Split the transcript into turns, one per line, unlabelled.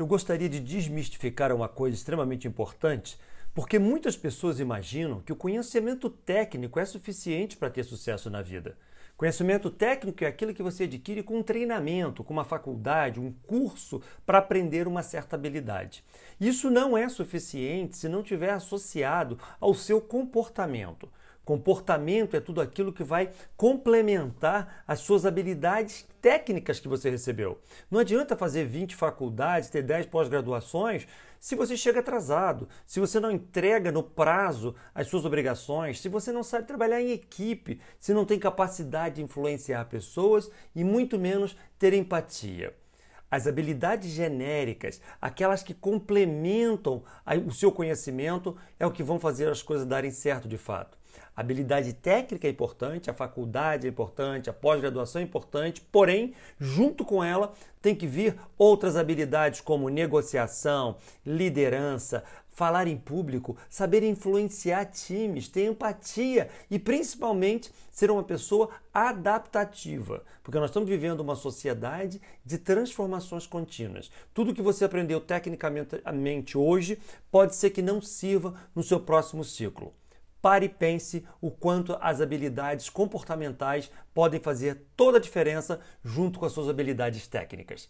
eu gostaria de desmistificar uma coisa extremamente importante, porque muitas pessoas imaginam que o conhecimento técnico é suficiente para ter sucesso na vida. Conhecimento técnico é aquilo que você adquire com um treinamento, com uma faculdade, um curso para aprender uma certa habilidade. Isso não é suficiente se não tiver associado ao seu comportamento. Comportamento é tudo aquilo que vai complementar as suas habilidades técnicas que você recebeu. Não adianta fazer 20 faculdades, ter 10 pós-graduações, se você chega atrasado, se você não entrega no prazo as suas obrigações, se você não sabe trabalhar em equipe, se não tem capacidade de influenciar pessoas e muito menos ter empatia. As habilidades genéricas, aquelas que complementam o seu conhecimento, é o que vão fazer as coisas darem certo de fato. A habilidade técnica é importante, a faculdade é importante, a pós-graduação é importante, porém, junto com ela, tem que vir outras habilidades como negociação, liderança, falar em público, saber influenciar times, ter empatia e principalmente ser uma pessoa adaptativa, porque nós estamos vivendo uma sociedade de transformações contínuas. Tudo que você aprendeu tecnicamente hoje pode ser que não sirva no seu próximo ciclo. Pare e pense o quanto as habilidades comportamentais podem fazer toda a diferença junto com as suas habilidades técnicas.